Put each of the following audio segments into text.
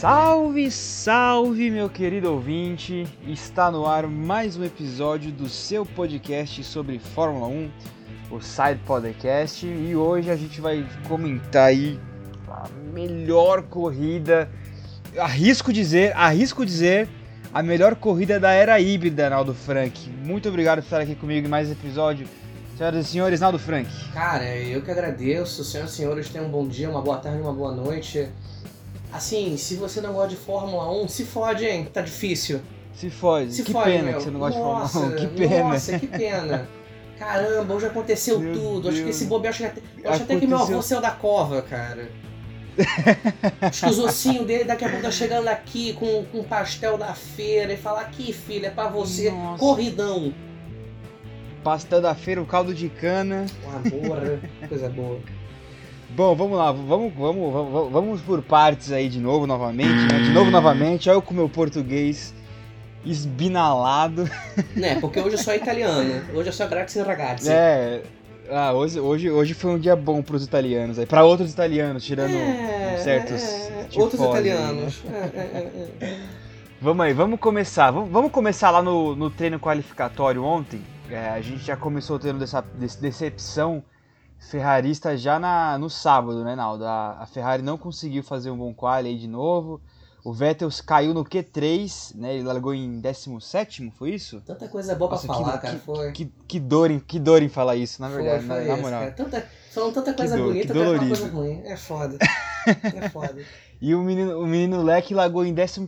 Salve, salve, meu querido ouvinte! Está no ar mais um episódio do seu podcast sobre Fórmula 1, o Side Podcast, e hoje a gente vai comentar aí a melhor corrida, arrisco dizer, arrisco dizer, a melhor corrida da era híbrida, Naldo Frank. Muito obrigado por estar aqui comigo em mais um episódio. Senhoras e senhores, Naldo Frank. Cara, eu que agradeço. Senhoras e senhores, tenham um bom dia, uma boa tarde, uma boa noite. Assim, se você não gosta de Fórmula 1, se fode, hein? Tá difícil. Se fode. Se que fode, pena meu. que você não gosta nossa, de Fórmula 1. Que pena. Nossa, que pena. Caramba, hoje aconteceu Meu tudo. Acho que Deus. esse bobeiro, acho, que até, eu acho até que meu avô Aconteceu- saiu da cova, cara. Acho que os ossinhos dele daqui a pouco tá chegando aqui com, com pastel da feira e falar aqui, filho, é pra você. Nossa. Corridão. Pastel da feira, o caldo de cana. Uma boa, coisa boa. Bom, vamos lá, vamos, vamos, vamos, vamos por partes aí de novo, novamente, né? De novo, novamente, olha eu com meu português esbinalado. Né, porque hoje é só italiano. Hoje é só grazie ragazzi. É, ah, hoje, hoje, hoje foi um dia bom pros italianos aí, pra outros italianos, tirando certos é, tifós outros aí, né? italianos. É, é, é, é. Vamos aí, vamos começar. Vamos, vamos começar lá no, no treino qualificatório ontem. É, a gente já começou tendo dessa desse- decepção ferrarista já na, no sábado, né, Naldo? A, a Ferrari não conseguiu fazer um bom quali aí de novo. O Vettel caiu no Q3, né? Ele largou em 17, foi isso? Tanta coisa boa Nossa, pra que- falar, que- cara. Foi. Que, que dor em, que dor em falar isso, na Foi, verdade, foi na, na isso, moral. Tanta, falando tanta coisa dor, bonita, que dolorido. coisa ruim. É foda. É foda. E o menino, o menino Leque largou em 13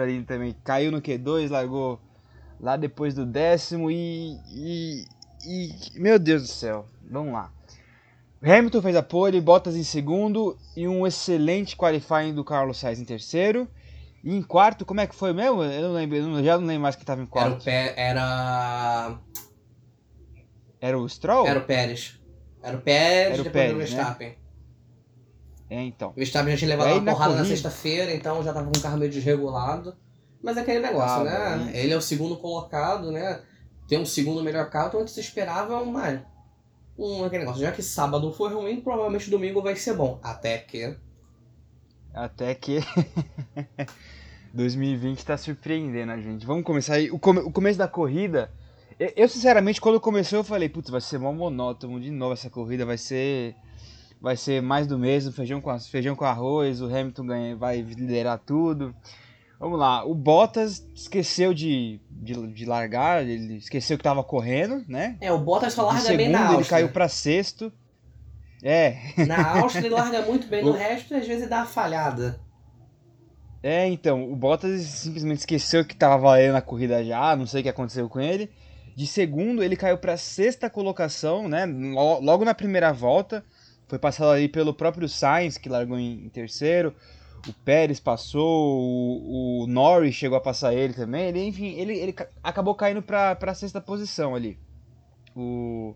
ali também. Caiu no Q2, largou lá depois do décimo e, e, e- Meu Deus do céu, vamos lá. Hamilton fez a pole, Bottas em segundo e um excelente qualifying do Carlos Sainz em terceiro. E em quarto, como é que foi mesmo? Eu não lembro, eu já não lembro mais quem tava em Era o, quarto. Pé, era, Era o Stroll? era o Pérez. Era o Pérez, Era o depois Pérez, o né? Verstappen. É, então. O Verstappen já tinha levado aí, uma na porrada na, corrida- sexta-feira, então já tava com o carro meio desregulado. Mas é aquele negócio, Ah, né? Ele é o segundo colocado, né? Tem um segundo melhor carro, então antes se esperava uma, um aquele negócio. Já que sábado foi ruim, provavelmente domingo vai ser bom. Até que. Até que 2020 tá surpreendendo a gente. Vamos começar aí. O, come- o começo da corrida. eu- sinceramente, quando começou, eu falei, putz, vai ser mó monótono de novo essa corrida, vai ser. Vai ser mais do mesmo, feijão com, feijão com arroz, o Hamilton ganha, vai liderar tudo. Vamos lá, o Bottas esqueceu de, de, de largar, ele esqueceu que tava correndo, né? É, o Bottas só larga segundo, bem na ele Áustria. caiu pra sexto. É, Na Áustria ele larga muito bem, no O- resto às vezes dá uma falhada. É, então, o Bottas simplesmente esqueceu que tava valendo a corrida já, não sei o que aconteceu com ele. De segundo, ele caiu para sexta colocação, né? lo- Logo na primeira volta, foi passado ali pelo próprio Sainz, que largou em terceiro. O Pérez passou, o, o Norris chegou a passar ele também. Ele, enfim, ele, ele ca- acabou caindo para a sexta posição ali. O,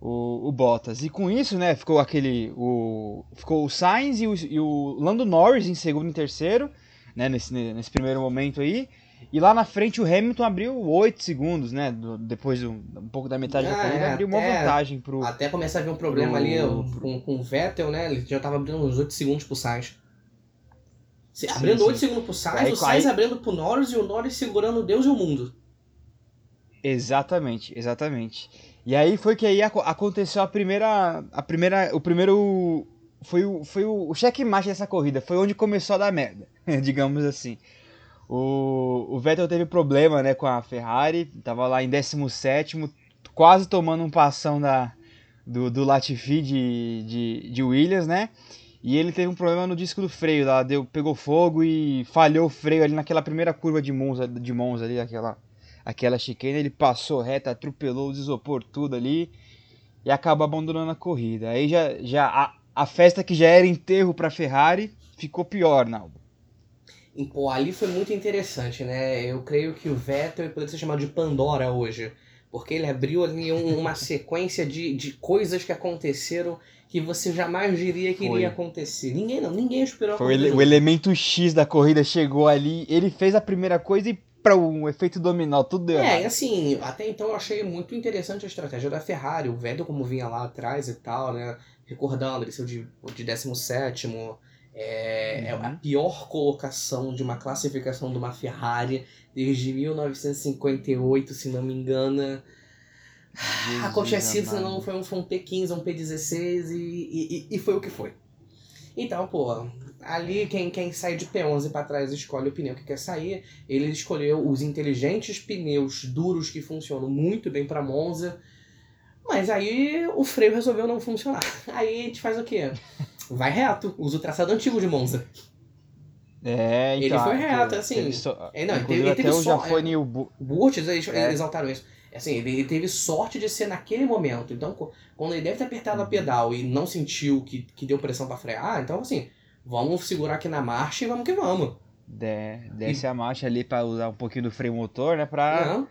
o, o Bottas. E com isso, né, ficou aquele. O, ficou o Sainz e o, e o Lando Norris em segundo e terceiro, né, nesse, nesse primeiro momento aí. E lá na frente o Hamilton abriu 8 segundos, né? do- depois do, um pouco da metade da Ah, corrida, é, abriu uma até- vantagem pro. Até começar a ver um problema Pro- ali ó, com, com o Vettel, né? Ele já tava abrindo uns 8 segundos pro Sainz. Sim, abrindo sim. 8 segundos pro Sainz, Aí- o Sainz aí- abrindo pro Norris e o Norris segurando Deus e o mundo. Exatamente, exatamente. E aí foi que aí aco- aconteceu a primeira. A primeira. O primeiro. Foi o, foi o, o checkmate dessa corrida. Foi onde começou a dar merda, digamos assim. O, o Vettel teve problema né, com a Ferrari, tava lá em 17, quase tomando um passão da, do, do Latifi de, de, de Williams, né? E ele teve um problema no disco do freio, lá, deu, pegou fogo e falhou o freio ali naquela primeira curva de Monza, de Monza ali, aquela, aquela chicane, ele passou reto, atropelou os isopor tudo ali e acabou abandonando a corrida. Aí já, já a, a festa que já era enterro para Ferrari ficou pior, Naldo. Pô, ali foi muito interessante, né? Eu creio que o Vettel poderia ser chamado de Pandora hoje. Porque ele abriu ali um- uma sequência de, de coisas que aconteceram que você jamais diria que Foi. iria acontecer. Ninguém não, ninguém esperou Foi acontecer. o elemento X da corrida chegou ali, ele fez a primeira coisa e para um efeito dominó, tudo deu É, e errado. assim, até então eu achei muito interessante a estratégia da Ferrari, o Vettel como vinha lá atrás e tal, né? Recordando, ele saiu de, de 17 É, é a Uhum. pior colocação de uma classificação de uma Ferrari desde 1958, se não me engano. Acontece Jesus se não foi um, foi um P15, um P16 e, e, e foi o que foi. Então, pô, ali quem, quem sai de P11 pra trás escolhe o pneu que quer sair. Ele escolheu os inteligentes pneus duros que funcionam muito bem pra Monza. Mas aí o freio resolveu não funcionar. Aí a gente faz o quê? Vai reto, usa o traçado antigo de Monza. É, então. Ele foi ah, reto, assim. so- É, não, ele teve- ele teve o só- Bu- Burtz, eles É. exaltaram isso. Assim, ele, teve sorte de ser naquele momento. Então, quando ele deve ter apertado a Uhum. pedal e não sentiu que, que deu pressão pra frear, então assim, vamos segurar aqui na marcha e vamos que vamos. de- desce a marcha ali pra usar um pouquinho do freio motor, né? Pra. Não,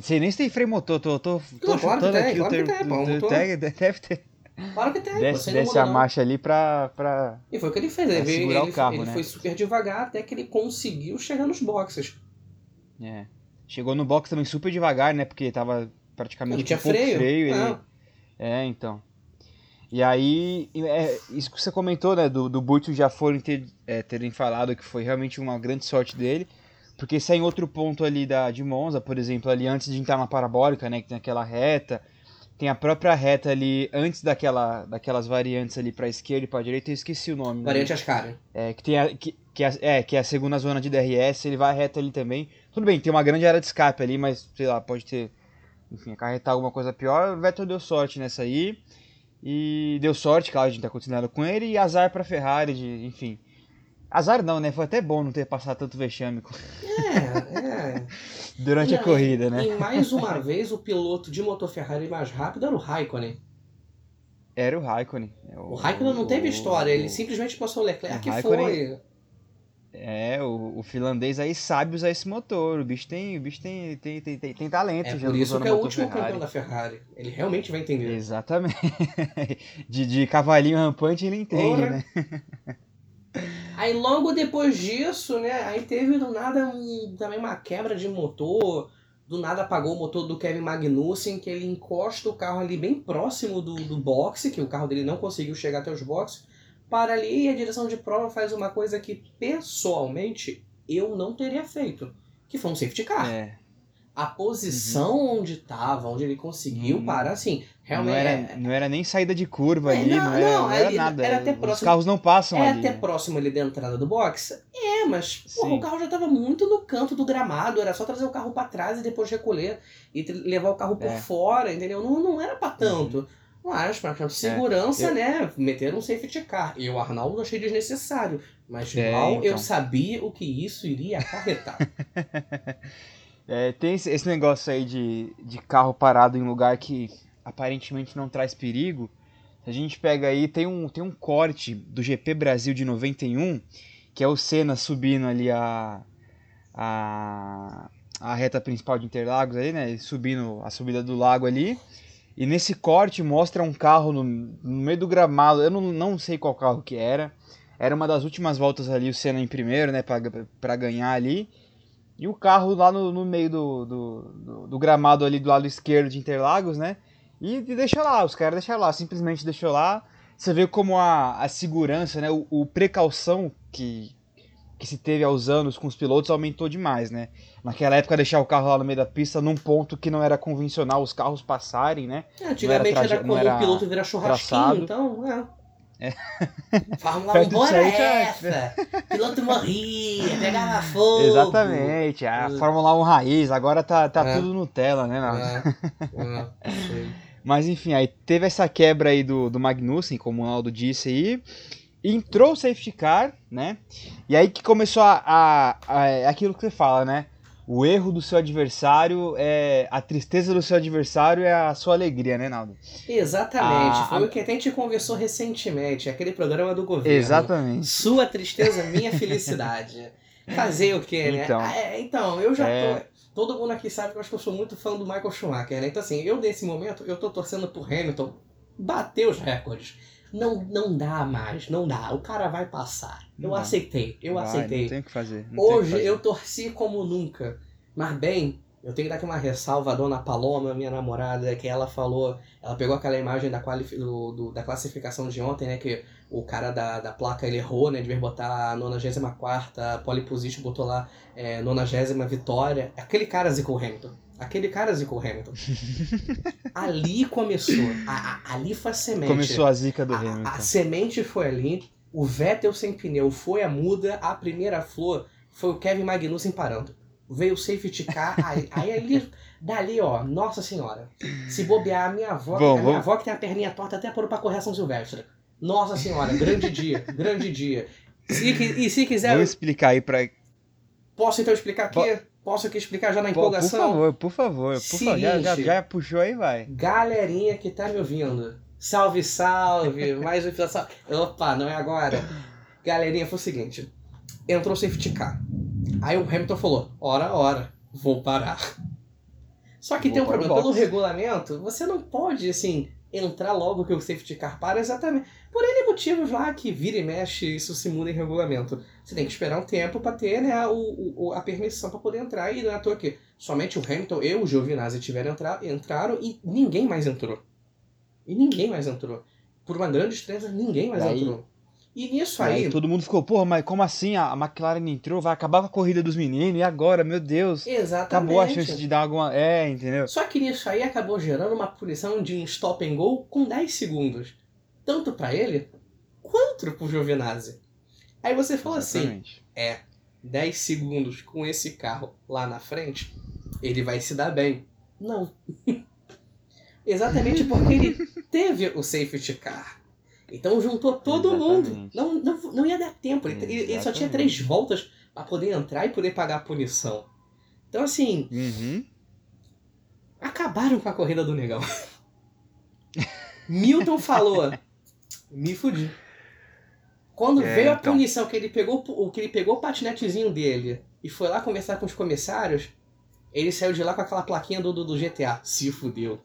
sei nem se tem freio motor, tô, tô, tô Não, claro tem, aqui claro o que termo. do- motor. deve- ter. claro que tem, Desce, desce a não. marcha ali pra. pra... E foi o que ele fez. Ele, veio- ele, carro, ele né? foi super devagar até que ele conseguiu chegar nos boxes. É. Chegou no box também super devagar, né? Porque tava praticamente Não tinha com pouco freio. freio. ele-. É, então. E aí, é, isso que você comentou, né, do, do e o Jafone ter, é, terem falado que foi realmente uma grande sorte dele, porque se é em outro ponto ali da, de Monza, por exemplo, ali antes de entrar na parabólica, né, que tem aquela reta, tem a própria reta ali antes daquela, daquelas variantes ali pra esquerda e pra direita, eu esqueci o nome. né? Variante Ascari. É, que tem a, que, que é, é, que é a segunda zona de DRS, ele vai reto ali também. Tudo bem, tem uma grande área de escape ali, mas sei lá, pode ter, enfim, acarretar alguma coisa pior. O Vettel deu sorte nessa aí. E deu sorte, claro, a gente tá continuando com ele. E azar pra Ferrari, de, enfim. Azar não, né? Foi até bom não ter passado tanto vexame com- É, é. durante a Não, corrida, né? E mais uma vez, o piloto de motor Ferrari mais rápido era o Raikkonen. Era o Raikkonen. O Raikkonen não teve o- história, ele o- simplesmente passou o Leclerc o que foi. É, o, o finlandês aí sabe usar esse motor. O bicho tem, o bicho tem, tem, tem, tem, tem talento. É por isso que é o último Ferrari. campeão da Ferrari. Ele realmente vai entender. Exatamente. De, de cavalinho rampante ele entende, né? Aí logo depois disso, né? Aí teve do nada um- também uma quebra de motor. Do nada apagou o motor do Kevin Magnussen, que ele encosta o carro ali bem próximo do, do boxe, que o carro dele não conseguiu chegar até os boxes. Para ali e a direção de prova faz uma coisa que pessoalmente eu não teria feito. Que foi um safety car. É, A posição onde tava, onde ele conseguiu Hum. parar, assim, realmente. não, é- era, não era nem saída de curva É, ali, não, não, era, não, não era nada. era até Os próximo. carros não passam É ali. até né? próximo ali da entrada do box? É, mas porra, o carro já tava muito no canto do gramado, era só trazer o carro pra trás e depois recolher e levar o carro por É. Uhum. fora, entendeu? Não, não era pra tanto. Mas, segurança, É, eu- né? Meteram um safety car. E o Arnaldo achei desnecessário. Mas É, mal eu então. sabia o que isso iria acarretar. É, tem esse, negócio aí de, de carro parado em lugar que aparentemente não traz perigo. A gente pega aí, tem um, tem um corte do GP Brasil de 91, que é o Senna subindo ali a, a, a reta principal de Interlagos ali, né? Subindo a subida do lago ali. E nesse corte mostra um carro no, no meio do gramado. Eu não, não sei qual carro que era. Era uma das últimas voltas ali, o Senna em primeiro, né? Pra ganhar ali. E o carro lá no, no meio do, do, do- do gramado ali do lado esquerdo de Interlagos, né? E, e deixou lá, os caras deixaram lá, simplesmente deixou lá. Você vê como a, a segurança, né? O, o precaução que, que se teve aos anos com os pilotos aumentou demais, né? Naquela época deixar o carro lá no meio da pista num ponto que não era convencional os carros passarem, né? É, Antigamente traje- era não quando era o piloto vira churrasquinho, traçado. então, é. É. Fórmula 1 Perto disso boa aí já- essa! Piloto morria, pegava fogo. Exatamente, a Uh. Fórmula 1 raiz, agora tá, tá É. tudo Nutella, né? Naldo? É, é. Mas enfim, aí teve essa quebra aí do, do Magnussen, como o Naldo disse aí. Entrou o safety car, né? E aí que começou a, a, a- aquilo que você fala, né? O erro do seu adversário é. A tristeza do seu adversário é a sua alegria, né, Naldo? Exatamente, Ah, foi a- o que a gente conversou recentemente, aquele programa do governo. Exatamente. Sua tristeza, minha felicidade. Fazer o quê, né? Então. Ah, é, então, eu já É. tô. Todo mundo aqui sabe que eu acho que eu sou muito fã do Michael Schumacher, né? Então, assim, eu nesse momento, eu tô torcendo pro Hamilton bater os recordes. Não, não dá mais, não dá. O cara vai passar. Eu Não dá. aceitei, eu Vai, aceitei. Não tem que fazer. o que Hoje fazer. eu torci como nunca. Mas bem, Eu tenho que dar aqui uma ressalva à dona Paloma, minha namorada, que ela falou, ela pegou aquela imagem da, quali, do, do, da classificação de ontem, né, que o cara da, da placa ele errou, né, de botar a 94 pole position, botou lá é, 90 vitória. Aquele cara zicou Hamilton. Aquele cara zicou Hamilton. ali começou, a, a, ali foi a semente. Começou a zica do a, Hamilton. A semente foi ali, o Vettel sem pneu foi a muda, a primeira flor foi o Kevin Magnussen parando veio o safety car, aí, aí ali, dali, ó, nossa senhora. Se bobear, a minha avó, Bom, a minha avó que tem a perninha torta até por pra correr São Silvestre. Nossa senhora, grande dia, grande dia. Se, e se quiser. Vou explicar aí pra. Posso então explicar aqui? Posso aqui explicar já na empolgação? Por favor, por favor, por Seguinte, favor. Já, já, já, puxou aí, vai. Galerinha que tá me ouvindo. Salve, salve! Mais um salve. Opa, não é agora. Galerinha, foi o seguinte. Entrou o safety car. Aí o Hamilton falou: ora, ora, vou parar. Só que vou tem um problema. Pelo regulamento, você não pode, assim, entrar logo que o safety car para exatamente. Por N motivos lá que vira e mexe, isso se muda em regulamento. Você tem que esperar um tempo para ter né, o, o, a permissão para poder entrar. E não é à toa que somente o Hamilton e o Giovinazzi tiveram entrar, entraram e ninguém mais entrou. E ninguém mais entrou. Por uma grande estreia, ninguém mais aí, entrou. E nisso aí, aí. Todo mundo ficou, porra, mas como assim a McLaren entrou? Vai acabar com a corrida dos meninos? E agora, meu Deus? Exatamente. Acabou a chance de dar alguma. É, entendeu? Só que nisso aí acabou gerando uma punição de um stop and go com 10 segundos. Tanto para ele quanto pro Giovinazzi. Aí você falou assim, Exatamente. assim: é, 10 segundos com esse carro lá na frente, ele vai se dar bem. Não. Exatamente porque ele teve o safety car. Então juntou todo Exatamente. mundo. Não, não, não ia dar tempo. Ele, ele, só tinha três voltas para poder entrar e poder pagar a punição. Então, assim. Uhum. Acabaram com a corrida do negão. Milton falou: me fudi. Quando é, veio a então. punição que ele pegou o que ele pegou o patinetezinho dele e foi lá conversar com os comissários, ele saiu de lá com aquela plaquinha do, do, do GTA. Se fudeu.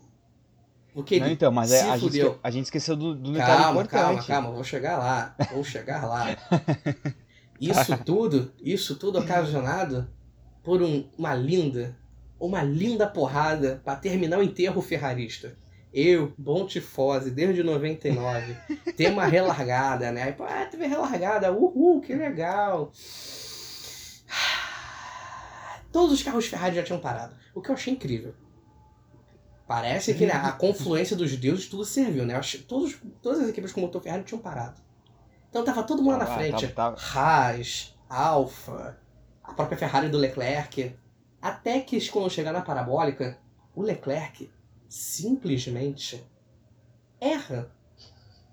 Porque não, então, mas é, a, gente, a gente esqueceu do, do detalhe calma, importante. Calma, calma, vou chegar lá. Vou chegar lá. Isso tudo, isso tudo ocasionado por um, uma linda, uma linda porrada para terminar o enterro ferrarista. Eu, Bom Tifose, desde 99, tem uma relargada, né? Aí, ah, teve relargada, uhul, que legal. Todos os carros Ferrari já tinham parado, o que eu achei incrível. Parece que né, a confluência dos deuses tudo serviu, né? Todos, todas as equipes com motor Ferrari tinham parado. Então tava todo mundo lá na frente. Tava, tava. Haas, Alfa, a própria Ferrari do Leclerc. Até que quando chegar na parabólica, o Leclerc simplesmente erra.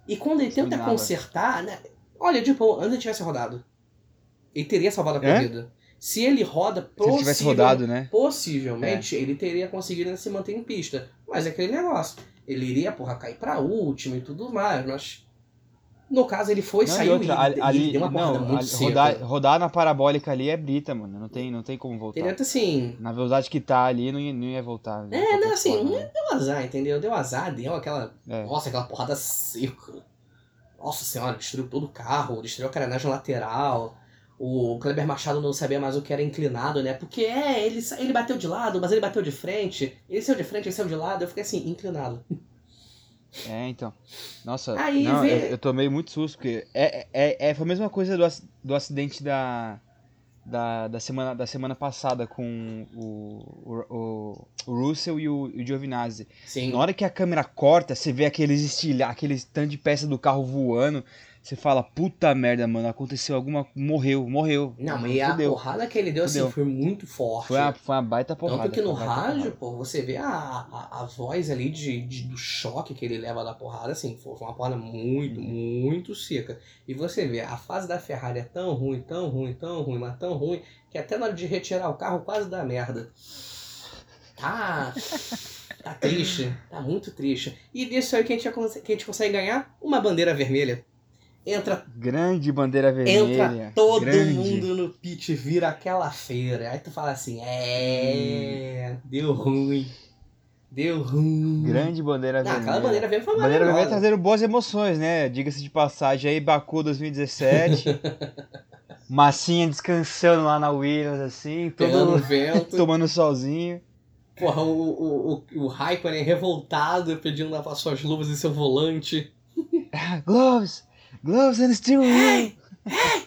E quando ele tenta consertar, né? Olha, tipo, antes ele tivesse rodado, ele teria salvado a corrida. Se ele roda, se ele tivesse rodado, né? possivelmente é. ele teria conseguido se manter em pista. Mas é aquele negócio. Ele iria, porra, cair pra último e tudo mais, mas. No caso, ele foi, não, saiu outra, e, ali, ele deu uma porrada muito seca. Rodar, rodar, na parabólica ali é brita, mano. Não tem, não tem como voltar. Assim. Na velocidade que tá ali, não ia, não ia voltar. Não é, não, assim, forma, né? deu azar, entendeu? Deu azar, deu aquela. É. Nossa, aquela porrada seca. Nossa senhora, destruiu todo o carro, destruiu a carenagem lateral o Kleber Machado não sabia mais o que era inclinado, né? Porque é, ele, ele bateu de lado, mas ele bateu de frente. Ele saiu de frente, ele saiu de lado. Eu fiquei assim, inclinado. É, então. Nossa, Aí, não, vê... eu, eu tomei muito susto, porque é, é, é, foi a mesma coisa do, do acidente da, da, da, semana, da semana passada com o, o, o Russell e o, o Giovinazzi. Sim. Na hora que a câmera corta, você vê aqueles estilha, aqueles tanto de peça do carro voando. Você fala, puta merda, mano, aconteceu alguma. Morreu, morreu. Não, mas a porrada que ele deu assim foi muito forte. Foi uma, foi uma baita porrada. Tanto que no rádio, pô, você vê a, a, a voz ali de, de, do choque que ele leva da porrada, assim, foi uma porrada muito, muito seca. E você vê, a fase da Ferrari é tão ruim, tão ruim, tão ruim, mas tão ruim, que até na hora de retirar o carro quase dá merda. Tá. Tá triste, tá muito triste. E disso aí que a gente, que a gente consegue ganhar uma bandeira vermelha. Entra. Grande bandeira vermelha. Entra todo grande. mundo no pit, vira aquela feira. Aí tu fala assim: é. Hum. Deu ruim. Deu ruim. Grande bandeira vermelha. Aquela bandeira vermelha foi Bandeira vermelha trazendo boas emoções, né? Diga-se de passagem aí, Baku 2017. Massinha descansando lá na Williams, assim, todo... vento. tomando solzinho. Porra, o, o, o, o Raikkonen revoltado pedindo lavar suas luvas e seu volante. gloves! Gloves and steering wheel! Hey! Hey!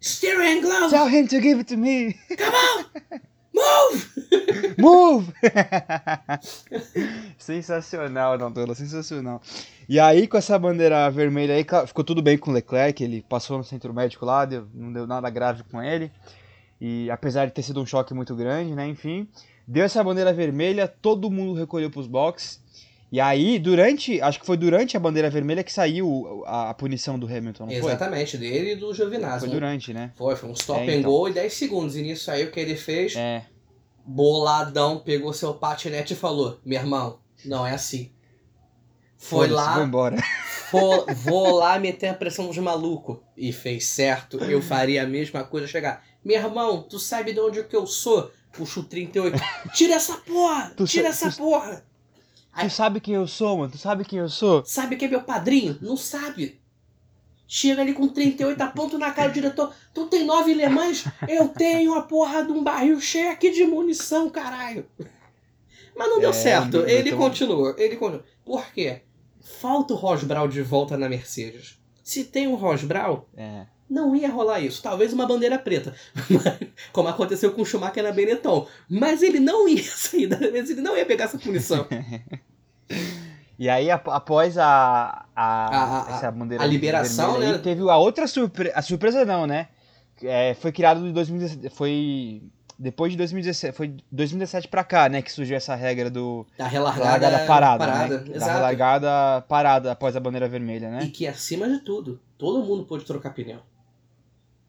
Steering glove! Tell him to give it to me! Come on! Move! Move! sensacional, Dantola, sensacional. E aí, com essa bandeira vermelha aí, ficou tudo bem com o Leclerc, ele passou no centro médico lá, deu, não deu nada grave com ele. E apesar de ter sido um choque muito grande, né, enfim, deu essa bandeira vermelha, todo mundo recolheu pros boxes. E aí, durante, acho que foi durante a bandeira vermelha que saiu a, a punição do Hamilton, não Exatamente, foi? dele e do Giovinazzi. Foi durante, né? Foi, foi um stop é, and então. go e 10 segundos. E nisso aí o que ele fez, É, boladão, pegou seu patinete e falou, meu irmão, não é assim. Foi lá, Vou embora. vou, vou lá meter a pressão dos malucos. E fez certo, eu faria a mesma coisa, chegar, meu irmão, tu sabe de onde que eu sou? Puxa o 38, tira essa porra, Tu tira sa- essa porra. Tu sabe quem eu sou, mano? Tu sabe quem eu sou? Sabe quem é meu padrinho? Não sabe. Chega ali com 38, aponta na cara do diretor. Tu tem nove lemãs? Eu tenho a porra de um barril cheio aqui de munição, caralho. Mas não deu É, certo. não- Ele continuou. Ele continuou. Por quê? Falta o Ross Brown de volta na Mercedes. Se tem um Ross Brown, É. não ia rolar isso. Talvez uma bandeira preta. Como aconteceu com o Schumacher na Benetton. Mas ele não ia sair da Mercedes, ele não ia pegar essa punição. E aí, ap- após a, a, A- essa bandeira a liberação, vermelha né? teve a outra surpresa. A surpresa não, né? É, foi criado em 2017. Foi. Depois de 2017. Foi 2017 pra cá, né? Que surgiu essa regra do. Da Da relargada, largada parada. parada. né? Da Exato. largada parada após a bandeira vermelha, né? E que acima de tudo, todo mundo pôde trocar pneu.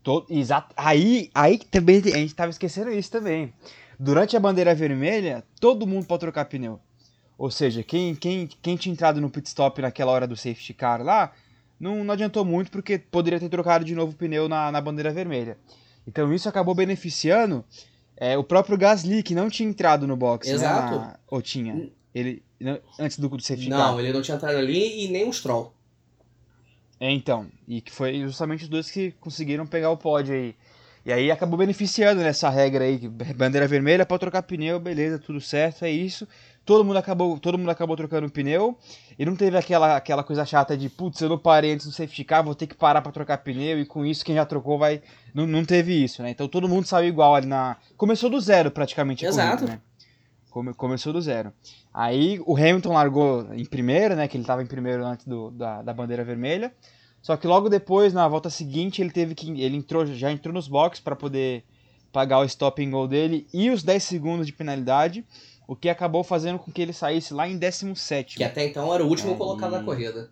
To- Exato. Aí, aí também a gente tava esquecendo isso também. Durante a bandeira vermelha, todo mundo pode trocar pneu. Ou seja, quem, quem, quem tinha entrado no pit stop naquela hora do safety car lá, não, não adiantou muito porque poderia ter trocado de novo o pneu na, na bandeira vermelha. Então isso acabou beneficiando é, o próprio Gasly, que não tinha entrado no box. Exato. Né, na- ou tinha. Ele, não- antes do, do safety car. Não, ele não tinha entrado ali e nem o Stroll. É, então. E que foi justamente os dois que conseguiram pegar o pódio aí. E aí acabou beneficiando nessa regra aí, que bandeira vermelha para trocar pneu, beleza, tudo certo, é isso. Todo mundo acabou, todo mundo acabou trocando pneu. E não teve aquela, aquela coisa chata de, putz, eu não parei antes do safety car, vou ter que parar para trocar pneu e com isso quem já trocou vai não, não teve isso, né? Então todo mundo saiu igual ali na começou do zero praticamente Exato. corrida, né? Come- começou do zero. Aí o Hamilton largou em primeiro, né? Que ele estava em primeiro antes do, da, da bandeira vermelha. Só que logo depois, na volta seguinte, ele teve que. Ele entrou, já entrou nos boxes para poder pagar o stop and go dele e os 10 segundos de penalidade. O que acabou fazendo com que ele saísse lá em 17. Que até então era o último É, colocado e- na corrida.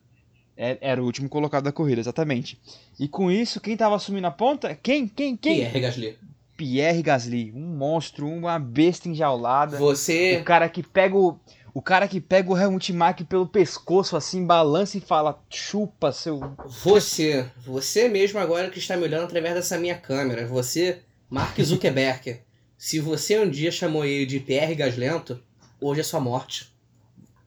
É- Era o último colocado da corrida, exatamente. E com isso, quem tava assumindo a ponta? Quem? Quem? Quem? Pierre Gasly. Pierre Gasly. Um monstro, uma besta enjaulada. Você. O cara que pega o. O cara que pega o Helmut Mark pelo pescoço, assim, balança e fala, chupa, seu. Você. Você mesmo agora que está me olhando através dessa minha câmera. Você, Mark Zuckerberg. se você um dia chamou ele de Pierre Gaslento, hoje é sua morte.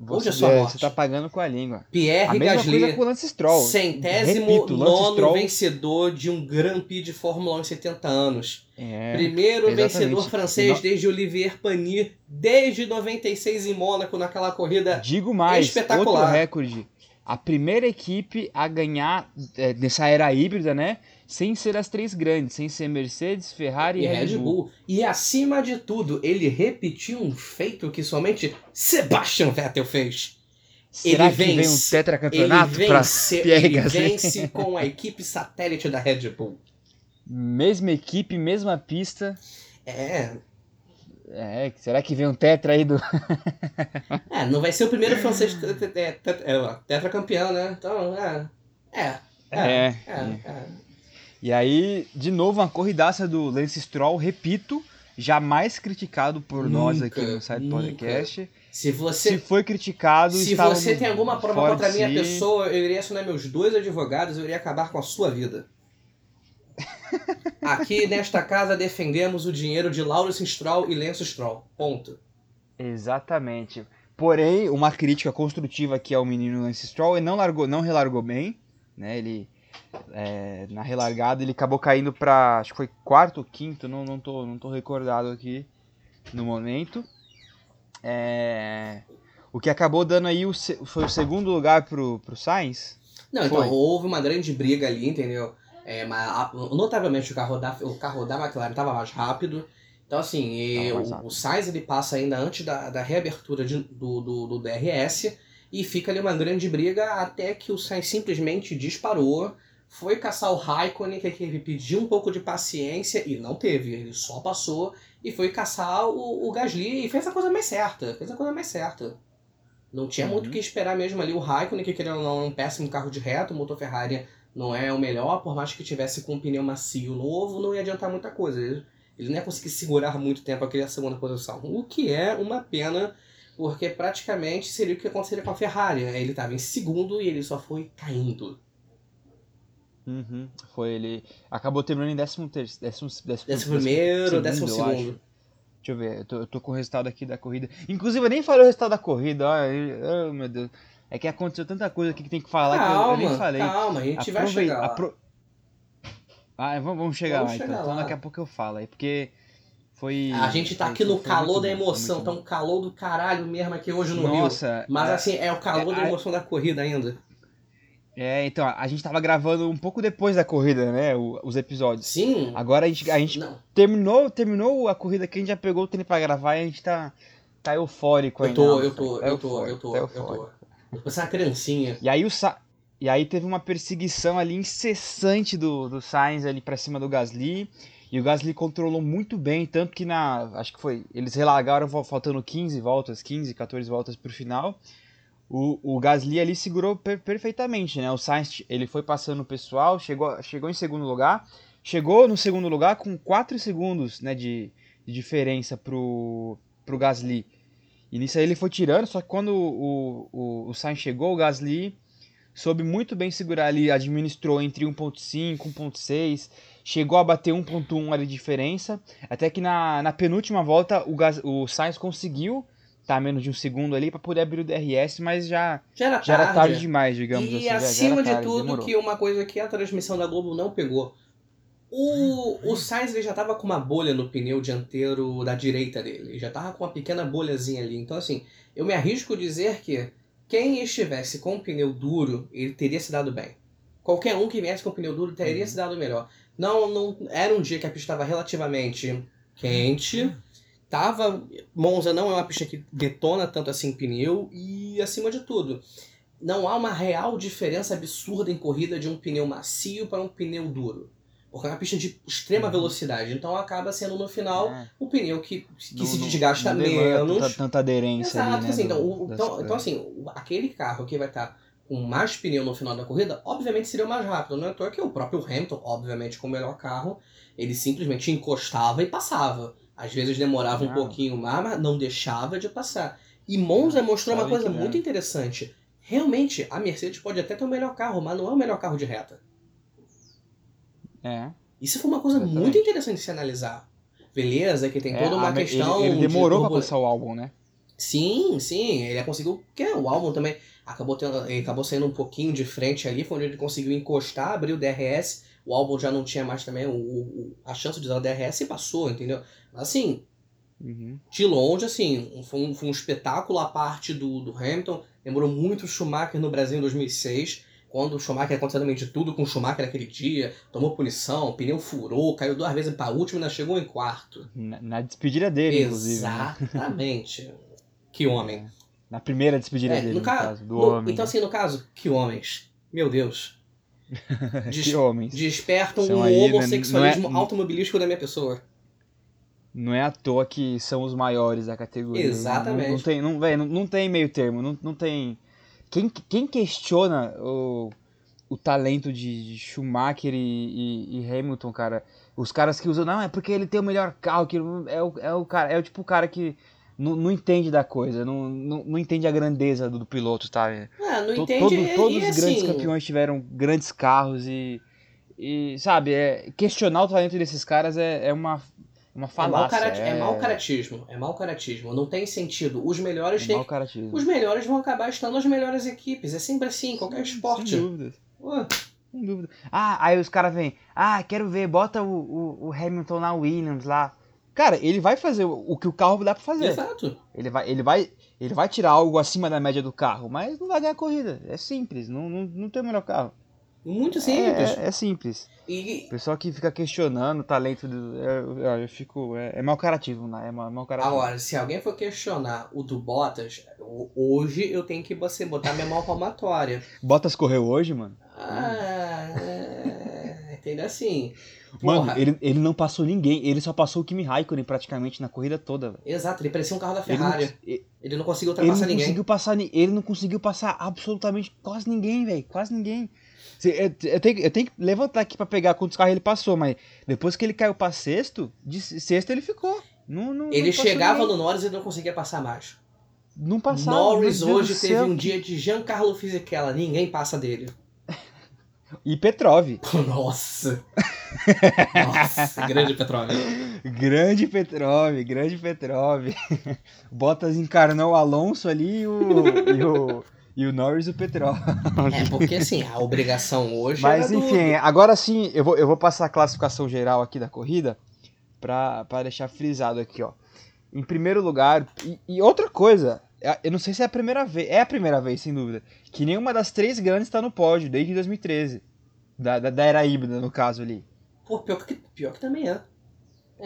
Hoje é sua morte. Você tá pagando com a língua. A Pierre mesma coisa Gasly. com o Lance Stroll. Centésimo Repito, Lance nono Stroll- vencedor de um Grand Prix de Fórmula 1 em 70 anos. É, Primeiro exatamente. vencedor francês no- desde Olivier Panis, desde 96 em Mônaco, naquela corrida. Digo mais, Espetacular. outro recorde. A primeira equipe a ganhar é, nessa era híbrida, né? Sem ser as três grandes, sem ser Mercedes, Ferrari E e Red Bull. E acima de tudo, ele repetiu um feito que somente Sebastian Vettel fez. Será Ele que vem um vence- tetracampeonato vence, Pierre ele vence com a equipe satélite da Red Bull. Mesma equipe, mesma pista. É, É, será que vem um tetra aí do. é não vai ser o primeiro francês é, tetracampeão, né? Então, é. É. É. É. é, é. E aí, de novo, uma corridaça do Lance Stroll, repito, jamais criticado por nós aqui Nunca, no site nunca. podcast. Se você Se foi criticado, Se você tem alguma prova contra a minha si. pessoa, eu iria acionar meus dois advogados, eu iria acabar com a sua vida. Aqui nesta casa defendemos o dinheiro de Lawrence Stroll e Lance Stroll. Ponto. Exatamente. Porém, uma crítica construtiva aqui ao menino Lance Stroll, ele não largou, não relargou bem, né? Ele é, na relargada ele acabou caindo para, acho que foi quarto ou quinto, não não tô, não tô recordado aqui no momento. É, o que acabou dando aí o, foi o segundo lugar pro, pro Sainz. Não, então foi. houve uma grande briga ali, entendeu? É, mas, notavelmente o carro da, o carro da McLaren estava mais rápido. Então, assim, o, o Sainz ele passa ainda antes da, da reabertura de, do, do, do DRS e fica ali uma grande briga até que o Sainz simplesmente disparou, foi caçar o Raikkonen, que ele pediu um pouco de paciência e não teve, ele só passou e foi caçar o, o Gasly e fez a coisa mais certa, fez a coisa mais certa. Não tinha uhum. muito o que esperar mesmo ali o Raikkonen, que querendo ou não é um péssimo carro de reto, o motor Ferrari não é o melhor, por mais que tivesse com um pneu macio novo, não ia adiantar muita coisa. Ele, ele não ia conseguir segurar muito tempo aquele segunda posição, o que é uma pena, porque praticamente seria o que aconteceria com a Ferrari. Né? Ele estava em segundo e ele só foi caindo. Uhum, foi ele. Acabou terminando em décimo, ter... décimo, décimo, décimo primeiro, décimo segundo. Deixa eu ver, eu tô, eu tô, com o resultado aqui da corrida. Inclusive, eu nem falei o resultado da corrida, ó. Oh, meu Deus. É que aconteceu tanta coisa aqui que tem que falar calma, que eu, eu nem falei. Calma, a gente Aprove... vai chegar lá. Apro... Ah, vamos, vamos chegar vamos lá chegar então. Lá. Então daqui a pouco eu falo aí, porque foi. A gente tá aqui no calor da emoção, tá um calor do caralho mesmo aqui hoje no Nossa, Rio. Nossa. Mas é, assim, é o calor é, da emoção a... da corrida ainda. É, então, a gente tava gravando um pouco depois da corrida, né? os episódios. Sim. Agora a gente, a gente terminou, terminou a corrida que a gente já pegou o tempo pra gravar e a gente tá, tá eufórico ainda. Eu tô, eu tô, eu tô, eu tô, eu tô. Eu tô. uma criancinha. E aí o Sa e aí teve uma perseguição ali incessante do, do Sainz ali pra cima do Gasly. E o Gasly controlou muito bem, tanto que na. Acho que foi. Eles relargaram faltando 15 voltas, 15, 14 voltas pro final o, o Gasly ali segurou per perfeitamente, né? O Sainz ele foi passando o pessoal, chegou, chegou em segundo lugar, chegou no segundo lugar com 4 segundos né, de, de diferença pro, pro Gasly. E nisso aí ele foi tirando, só que quando o, o, o Sainz chegou, o Gasly soube muito bem segurar ali, administrou entre 1.5 e 1.6, chegou a bater 1.1 ali de diferença, até que na, na penúltima volta o, Gas, o Sainz conseguiu tá menos de um segundo ali para poder abrir o DRS, mas já, já, era, já tarde. era tarde demais, digamos e assim. E acima de tarde, tudo, demorou. que uma coisa que a transmissão da Globo não pegou. O, o Sainz ele já tava com uma bolha no pneu dianteiro da direita dele. Ele já tava com uma pequena bolhazinha ali. Então, assim, eu me arrisco dizer que quem estivesse com o pneu duro, ele teria se dado bem. Qualquer um que viesse com o pneu duro teria uhum. se dado melhor. Não, não era um dia que a pista estava relativamente quente. Tava. Monza não é uma pista que detona tanto assim pneu e, acima de tudo, não há uma real diferença absurda em corrida de um pneu macio para um pneu duro. Porque é uma pista de extrema uhum. velocidade. Então acaba sendo no final é. o pneu que, que se desgasta não menos. Tanta, tanta aderência. Exato, ali, né, assim, então, o, então, então, assim, aquele carro que vai estar tá com mais pneu no final da corrida, obviamente seria o mais rápido. Não é à toa que o próprio Hamilton, obviamente com o melhor carro, ele simplesmente encostava e passava. Às vezes demorava um pouquinho mais, mas não deixava de passar. E Monza mostrou uma coisa muito interessante. Realmente, a Mercedes pode até ter o melhor carro, mas não é o melhor carro de reta. É. Isso foi uma coisa Exatamente. muito interessante de se analisar. Beleza, que tem é, toda uma questão. Ele, ele demorou de... pra passar o álbum, né? Sim, sim, ele conseguiu. Porque o álbum também acabou, tendo, ele acabou saindo um pouquinho de frente ali, foi onde ele conseguiu encostar, abrir o DRS o álbum já não tinha mais também o, o a chance de usar o DRS e passou, entendeu? Assim, uhum. de longe, assim, foi um, foi um espetáculo a parte do, do Hamilton. Lembrou muito o Schumacher no Brasil em 2006, quando o Schumacher aconteceu também de tudo com o Schumacher naquele dia, tomou punição, pneu furou, caiu duas vezes para a última e ainda chegou em quarto. Na, na despedida dele, Exatamente. inclusive. Né? Exatamente. que homem. Na primeira despedida é, dele, no, ca... caso, do no, homem. Então, assim, no caso, que homens. Meu Deus. Des que homens. Despertam são um aí, né, homossexualismo é, automobilístico da minha pessoa. Não é à toa que são os maiores da categoria. Exatamente. Não, não tem, não, véio, não, não tem meio termo, não, não tem... Quem, quem questiona o, o talento de, de Schumacher e, e, e, Hamilton, cara? Os caras que usam, não, é porque ele tem o melhor carro, que é o, é o cara, é o tipo o cara que não, não entende da coisa, não, não, não entende a grandeza do, do piloto, tá? Ah, não entende. Todo, e, todos e os grandes assim... campeões tiveram grandes carros e, e sabe, é, questionar o talento desses caras é, é uma, uma falácia. É mau, é... é mau caratismo, é mau caratismo, não tem sentido. Os melhores é têm... Os melhores vão acabar estando nas melhores equipes, é sempre assim, qualquer esporte. Sem dúvida. Sem dúvida. Ah, aí os caras vêm, ah, quero ver, bota o, o, o Hamilton na Williams lá cara, ele vai fazer o, que o carro dá pra fazer. Exato. Ele vai, ele vai, ele vai tirar algo acima da média do carro, mas não vai ganhar corrida. É simples, não, não, não tem o melhor carro. Muito É, simples. é, é simples. E, O pessoal que fica questionando o talento do. Eu, eu, eu fico. É, é mau carativo, né? É mau, mau carativo. Agora, se alguém for questionar o do Bottas, ho- hoje eu tenho que você botar minha mão palmatória. Bottas correu hoje, mano? Ah, é, entendeu assim? Mano, Porra, ele, ele não passou ninguém. Ele só passou o Kimi Raikkonen praticamente na corrida toda. velho. Exato, ele parecia um carro da Ele não, Ferrari. ele Ele não conseguiu não ultrapassar ninguém. conseguiu passar. ni- Ele não conseguiu passar absolutamente quase ninguém, velho. Quase ninguém. Eu, eu tenho, eu tenho que levantar aqui pra pegar quantos carros ele passou, mas depois que ele caiu pra sexto, de sexto ele ficou. Não, não, Ele não chegava ninguém. no Norris e não conseguia passar mais. Não passava. Norris hoje teve um dia de Giancarlo Fisichella, ninguém passa dele. E Petrov. Nossa! Nossa, grande petróleo. Grande Petrov, grande Petrov. Bottas encarnou o Alonso ali e o, e o, e o Norris e o Petrov. É, porque assim, a obrigação hoje Mas do- enfim, agora sim, eu vou, eu vou passar a classificação geral aqui da corrida pra deixar frisado aqui, ó. Em primeiro lugar, e, e outra coisa, é- eu não sei se é a primeira vez, é a primeira vez, sem dúvida, que nenhuma das três grandes tá no pódio, desde 2013. Da, da, da era híbrida, no caso ali. Pô, pior que, pior que também é.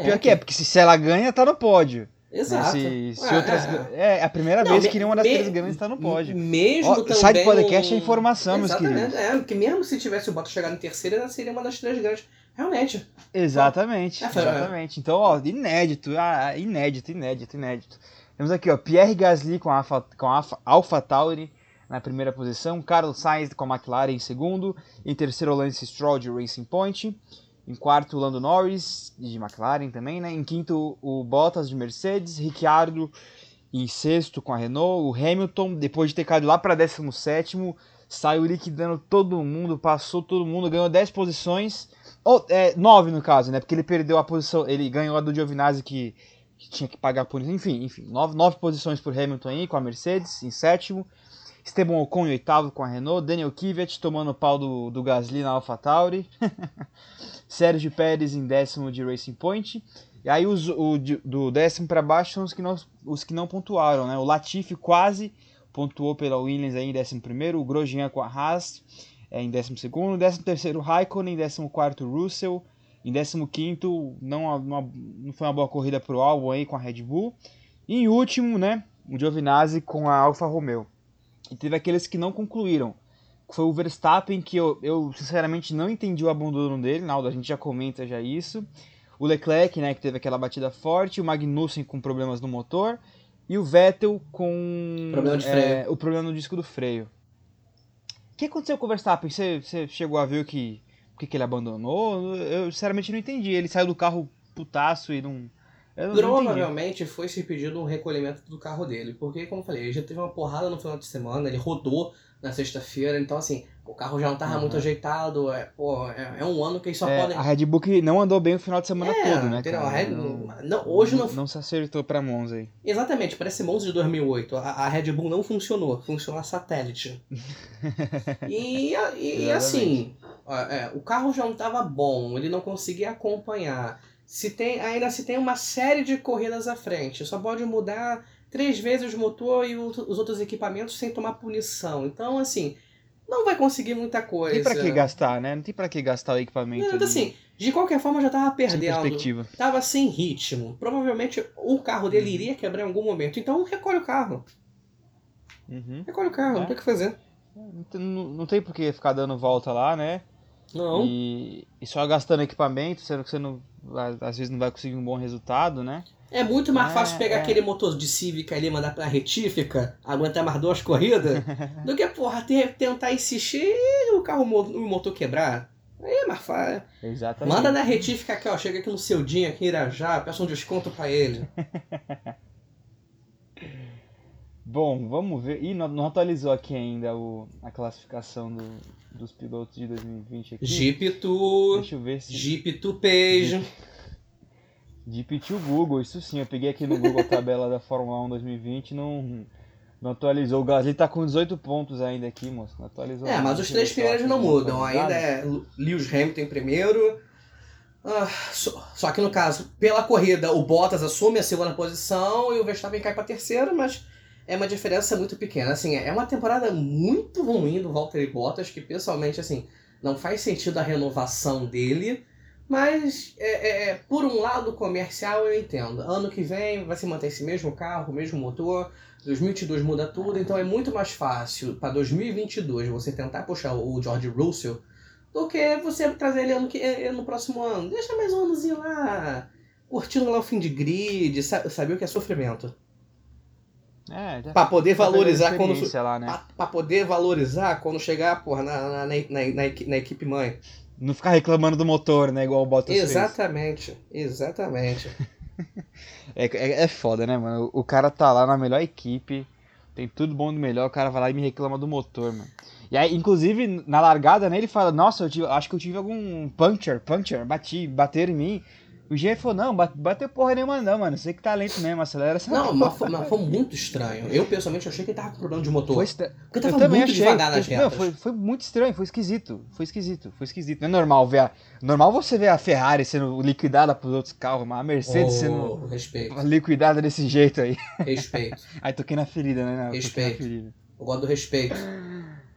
Pior que é, porque se, se ela ganha, tá no pódio. né? Exato. Se, se Ah, outras, é. é, a primeira Não, vez me- que nenhuma das me- três grandes tá no pódio. Mesmo Ó, também. site podcast é informação, meus queridos. É, porque mesmo se tivesse o Bottas chegado em terceira, ela seria uma das três grandes. Realmente. Exatamente, É, exatamente. Então, ó, inédito, ah, inédito, inédito, inédito. Temos aqui, ó, Pierre Gasly com a Alpha, com a Alpha, Tauri na primeira posição, Carlos Sainz com a McLaren em segundo, em terceiro Lance Stroll de Racing Point, em quarto Lando Norris de McLaren também, né? Em quinto o Bottas de Mercedes, Ricciardo em sexto com a Renault, o Hamilton depois de ter caído lá para 17 saiu liquidando todo mundo, passou todo mundo, ganhou 10 posições. Ou, é, 9 no caso, né? Porque ele perdeu a posição, ele ganhou a do Giovinazzi que, que tinha que pagar por enfim, enfim, 9, 9 posições por Hamilton aí com a Mercedes em sétimo. Esteban Ocon em oitavo com a Renault, Daniel Kvyat tomando pau do, do Gasly na AlphaTauri. Sérgio Pérez em décimo de Racing Point. E aí os, o, do décimo para baixo são os que, não, os que não pontuaram, né? O Latifi quase pontuou pela Williams aí em décimo primeiro, o Grosjean com a Haas é, em décimo segundo, décimo terceiro Raikkonen, décimo quarto Russell, em décimo quinto não, uma- não foi uma boa corrida pro Albon aí com a Red Bull. E em último, né, o Giovinazzi com a Alfa Romeo. E teve aqueles que não concluíram. Foi o Verstappen, que eu, eu sinceramente não entendi o abandono dele, Naldo, a gente já comenta já isso. O Leclerc, né, que teve aquela batida forte, o Magnussen com problemas no motor, e o Vettel com Problema de é, freio. o problema no disco do freio. O que aconteceu com o Verstappen? Você, você chegou a ver o que, o que, que ele abandonou? Eu sinceramente não entendi. Ele saiu do carro putaço e não. Não entendi. Provavelmente foi se pedido um recolhimento do carro dele. Porque, como eu falei, ele já teve uma porrada no final de semana, ele rodou na sexta-feira, então assim, o carro já não tava Uhum. muito ajeitado. É, pô, é, é um ano que eles só É, podem. a Red Bull não andou bem o final de semana É, todo, né, entendeu? cara? Red- não, não, hoje não- não se acertou pra Monza aí. Exatamente, parece Monza de 2008. A, a Red Bull não funcionou, funcionou a satélite. e, e, Exatamente. assim, é, o carro já não estava bom, ele não conseguia acompanhar. Se tem, ainda se tem uma série de corridas à frente, só pode mudar três vezes o motor e o- os outros equipamentos sem tomar punição. Então, assim, não vai conseguir muita Não coisa. tem pra que gastar, né? Não tem pra que gastar o equipamento. Não, ali, assim, de qualquer forma já tava sem perdendo. perspectiva. Tava sem ritmo. Provavelmente o carro dele Uhum. iria quebrar em algum momento. Então recolhe o carro. Uhum. Recolhe o carro, É. não tem o que fazer. Não, tem- não- não tem por que ficar dando volta lá, né? Não. E, e só gastando equipamento, sendo que você não, às vezes não vai conseguir um bom resultado, né? É muito mais É, fácil pegar é. aquele motor de Civic ali e mandar pra retífica, aguentar mais duas corridas, do que, porra, ter- tentar insistir e o carro, o motor quebrar. Aí é mais fácil. Exatamente. Manda na retífica aqui, ó. Chega aqui no seu dia aqui em Irajá, peça um desconto pra ele. Bom, vamos ver. Ih, não, não atualizou aqui ainda o, a classificação do, dos pilotos de 2020 aqui. Jeep Tu, Deixa eu ver se. Jeep Tu Page. Jeep to Google, isso sim, eu peguei aqui no Google a tabela da Fórmula 1 2020 não, não atualizou. O Gasly tá com 18 pontos ainda aqui, moço. Não atualizou. É, mas os três primeiros não mudam. Ainda é Lewis Hamilton em primeiro, Ah, só, só que no caso, pela corrida, o Bottas assume a segunda posição e o Verstappen cai pra terceira, mas é uma diferença muito pequena. Assim, é uma temporada muito ruim do Valtteri Bottas, que pessoalmente, assim, não faz sentido a renovação dele. Mas, é, é, é por um lado comercial, eu entendo. Ano que vem vai se manter esse mesmo carro, o mesmo motor. 2022 muda tudo, então é muito mais fácil para 2022 você tentar puxar o George Russell do que você trazer ele ano que, eh, no próximo ano. Deixa mais um anozinho lá, curtindo lá o fim de grid, saber o que é sofrimento. É, pra poder valorizar quando. Lá, né? pra, pra, poder valorizar quando chegar, porra, na, na, na, na, na equipe mãe. Não ficar reclamando do motor, né? Igual o Bottas Exatamente, fez. exatamente. é, é, é foda, né, mano? O cara tá lá na melhor equipe, tem tudo bom do melhor, o cara vai lá e me reclama do motor, mano. E aí, inclusive, na largada, né, ele fala, nossa, eu tive, acho que eu tive algum puncture, puncture, bati, bateram em mim. O Jean falou, não, bateu porra nenhuma não, mano. Você que tá lento mesmo, acelera essa Não, mas foi, mas foi, muito estranho. Eu, pessoalmente, achei que ele tava com problema de motor. Foi estra... Porque tava eu também muito achei, devagar nas retas. Não, foi, foi muito estranho, foi esquisito. Foi esquisito, foi esquisito. Não é normal ver a... Normal você ver a Ferrari sendo liquidada pros outros carros, mas a Mercedes oh, sendo respeito. liquidada desse jeito aí. Respeito. aí toquei na ferida, né? Não, respeito. Ferida. Eu gosto do respeito.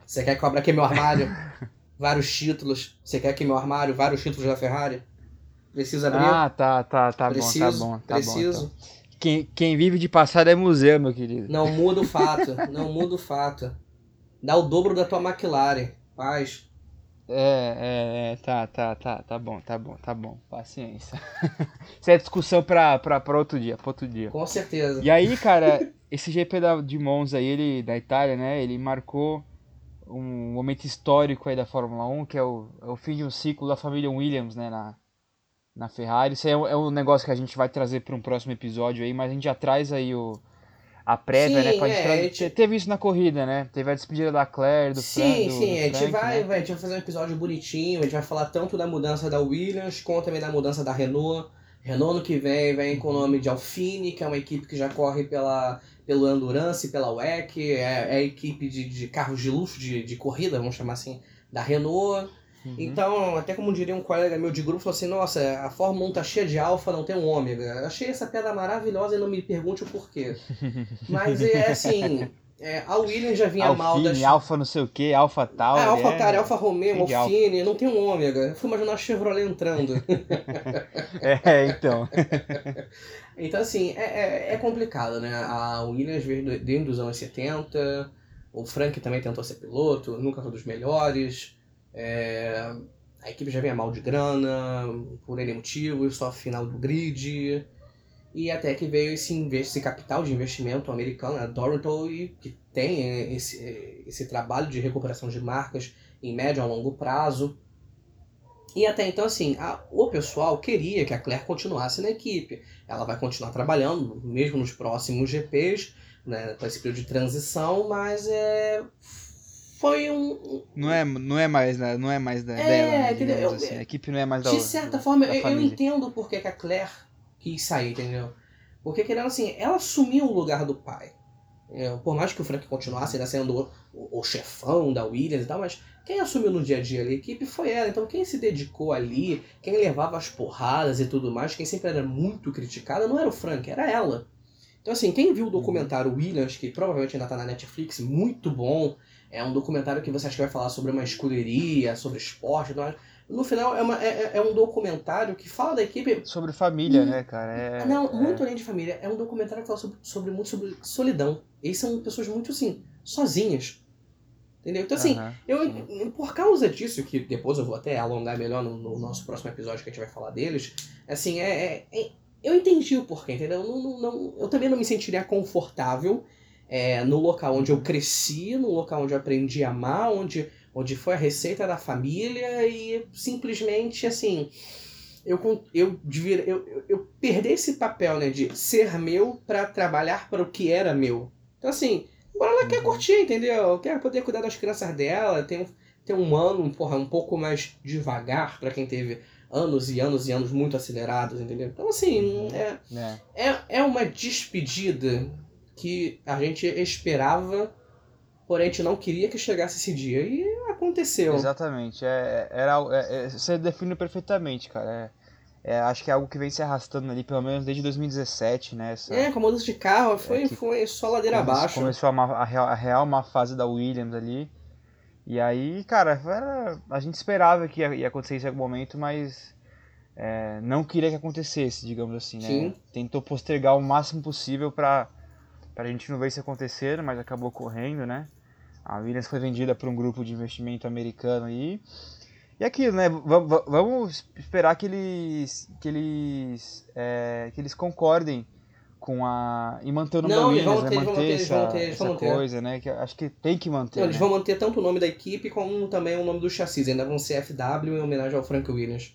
Você quer que eu abra aqui meu armário? vários títulos. Você quer que meu armário, vários títulos da Ferrari? Precisa abrir? Ah, tá, tá, tá preciso, bom, tá bom. Tá preciso. Bom, então. quem, quem vive de passado é museu, meu querido. Não muda o fato, não muda o fato. Dá o dobro da tua McLaren, paz. É, é, é, tá, tá, tá, tá bom, tá bom, tá bom, paciência. Isso é discussão pra, pra, pra outro dia, pra outro dia. Com certeza. E aí, cara, esse GP da, de Monza aí, ele, da Itália, né, ele marcou um momento histórico aí da Fórmula 1, que é o, é o fim de um ciclo da família Williams, né, na, na Ferrari. Isso aí é um, é um negócio que a gente vai trazer para um próximo episódio aí, mas a gente já traz aí o, a prévia, né? Pra é, gente... Teve isso na corrida, né? Teve a despedida da Claire, do Sim, Fran, do, sim, do a gente vai, né? vai, a gente vai fazer um episódio bonitinho, a gente vai falar tanto da mudança da Williams, quanto também da mudança da Renault. Renault no que vem vem com o nome de Alfine, que é uma equipe que já corre pela, pelo Endurance, pela WEC, é, é a equipe de, de carros de luxo, de, de corrida, vamos chamar assim, da Renault. Uhum. Então, até como diria um colega meu de grupo, falou assim: Nossa, a Fórmula 1 tá cheia de alfa, não tem um ômega. Achei essa piada maravilhosa e não me pergunte o porquê. Mas é assim. É, a Williams já vinha Alfine, mal das. Alfa não sei o que, Alfa tal. É, Alfa é... Alfa Romeo, Alfine, não tem um ômega. Eu fui imaginar a Chevrolet entrando. é, então. então, assim, é, é, é, complicado, né? A Williams veio dentro dos anos 70. O Frank também tentou ser piloto, nunca foi dos melhores. É, a equipe já vinha mal de grana, por N motivo, só final do grid. E até que veio esse, esse capital de investimento americano, a Dorothy, que tem esse, esse trabalho de recuperação de marcas em médio a longo prazo. E até então, assim, a, o pessoal queria que a Claire continuasse na equipe. Ela vai continuar trabalhando, mesmo nos próximos GPs, né, para esse período de transição, mas é, foi um. Não é, não é mais, da, não é mais da, é, dela, né, assim. A equipe não é mais da De certa forma, eu, eu, entendo por que, a Claire quis sair, entendeu? Porque, querendo assim, ela assumiu o lugar do pai. É, por mais que o Frank continuasse ainda sendo o, o, chefão da Williams e tal, mas quem assumiu no dia a dia ali a equipe foi ela. Então, quem se dedicou ali, quem levava as porradas e tudo mais, quem sempre era muito criticada, não era o Frank, era ela. Então, assim, quem viu o documentário Williams, que provavelmente ainda tá na Netflix, muito bom, é um documentário que você acha que vai falar sobre uma escuderia, sobre esporte, não é? no final é, uma, é, é, um documentário que fala da equipe. Sobre família, hum, né, cara? É, não, muito além de família. É um documentário que fala sobre, sobre muito sobre solidão. Eles são pessoas muito assim, sozinhas. Entendeu? Então, assim, eu, por causa disso, que depois eu vou até alongar melhor no, no, nosso próximo episódio que a gente vai falar deles, assim, é, é, é eu entendi o porquê, entendeu? Não, não, não, eu também não me sentiria confortável é, no local onde eu cresci, no local onde eu aprendi a amar, onde, onde foi a receita da família e simplesmente assim. Eu, eu, eu, eu, perder esse papel né, de ser meu para trabalhar para o que era meu. Então, assim, agora ela uhum. quer curtir, entendeu? Quer poder cuidar das crianças dela, tem, tem um ano porra, um pouco mais devagar para quem teve anos e anos e anos muito acelerados, entendeu? Então, assim, uhum. é, é. É, é uma despedida que a gente esperava, porém a gente não queria que chegasse esse dia. E aconteceu. Exatamente. É, era, é, é, você define perfeitamente, cara. é, acho que é algo que vem se arrastando ali, pelo menos desde 2017, né? Essa, É, com a mudança de carro foi, É foi só ladeira come- abaixo. Começou a, a real, a real má fase da Williams ali. E aí, cara, era- a gente esperava que ia, ia acontecer isso em algum momento, mas é, não queria que acontecesse, digamos assim, né? Sim. Tentou postergar o máximo possível pra, pra gente não ver isso acontecer, mas acabou ocorrendo, né? A Williams foi vendida para um grupo de investimento americano aí. E aquilo, né? va- va- Vamos esperar que eles que eles é, que eles concordem com a e manter o nome Não, da eles Williams, né? manter, eles manter eles essa, manter, eles essa coisa, né? Que acho que tem que manter. Não, eles né? vão manter tanto o nome da equipe como também o nome do chassi. Ainda vão ser FW em homenagem ao Frank Williams.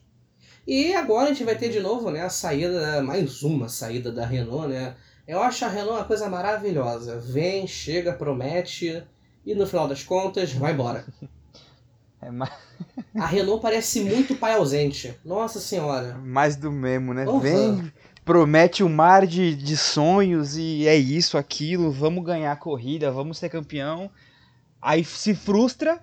E agora a gente vai ter de novo né, a saída, mais uma saída da Renault, né? Eu acho a Renault uma coisa maravilhosa. Vem, chega, promete e no final das contas vai embora. É mais, A Renault parece muito pai ausente. Nossa senhora. mais do mesmo, né? Uhum. Vem, promete um mar de, de sonhos e é isso, aquilo, vamos ganhar a corrida, vamos ser campeão. Aí se frustra,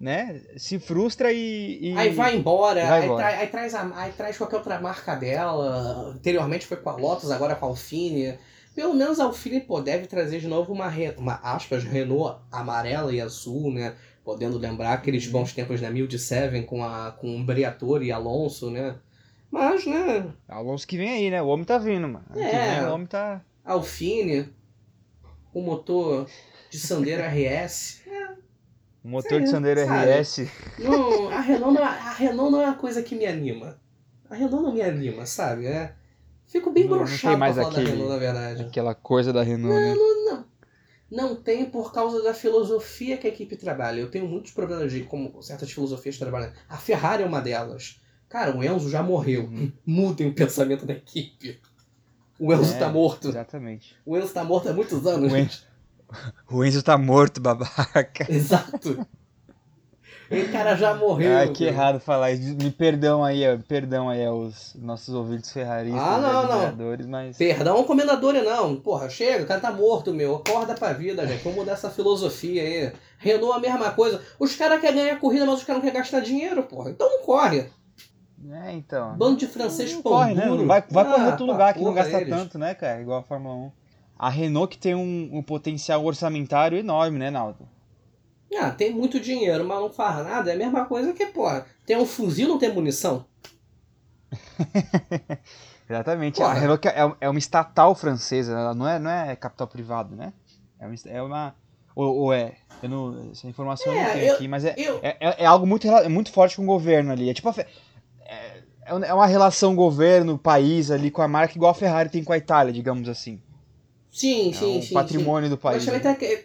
né? Se frustra e. e- Aí vai embora, Vai aí, embora. tra- aí traz a- aí traz qualquer outra marca dela. Anteriormente foi com a Lotus, agora com a Alpine. Pelo menos a Alpine pô, deve trazer de novo uma, uma aspas, Renault amarela e azul, né? Podendo lembrar aqueles bons tempos da Mild Seven com, a, com o Briatore e Alonso, né? Mas, né, Alonso que vem aí, né? O homem tá vindo, mano. É. vem, o homem tá. Alpine, o motor de Sandero RS. O motor de Sandero? RS. Não, a Renault não, é- a Renault não é uma coisa que me anima. A Renault não me anima, sabe? É, fico bem Não- não broxado mais falar da Renault, na verdade. Aquela coisa da Renault, né? Não, não tem por causa da filosofia que a equipe trabalha. Eu tenho muitos problemas de como certas filosofias trabalham. A Ferrari é uma delas. Cara, o Enzo já morreu. Uhum. Mudem o pensamento da equipe. O Enzo É, tá morto. Exatamente. O Enzo tá morto há muitos anos. O Enzo, o Enzo tá morto, babaca. Exato. O cara já morreu. Ai, que errado falar isso. Me perdão aí, ó, perdão aí aos nossos ouvintes ferraristas, Ah, não, não. mas Perdão, comendadora não. Porra, chega, o cara tá morto, meu. Acorda pra vida, gente. Vamos mudar essa filosofia aí. Renault a mesma coisa. Os caras querem ganhar corrida, mas os caras não querem gastar dinheiro, porra. Então não corre. é, então. Bando de francês não pão corre, né? Vai, vai pra Ah, outro pra lugar que não gasta eles. tanto, né, cara? Igual a Fórmula 1. A Renault que tem um, um potencial orçamentário enorme, né, Naldo? Ah, tem muito dinheiro, mas não faz nada. É a mesma coisa que, porra, tem um fuzil não tem munição. Exatamente. Porra. A Renault é, é uma estatal francesa, ela não é, não é capital privado, né? É uma. É uma ou, ou é? Eu não, essa informação eu não É, tenho eu- aqui, mas é, eu- é, é- é algo muito, é muito forte com o governo ali. É tipo a é, é é uma relação governo-país ali com a marca igual a Ferrari tem com a Itália, digamos assim. Sim, É sim, um sim. patrimônio do sim. país. Mas também né? tem,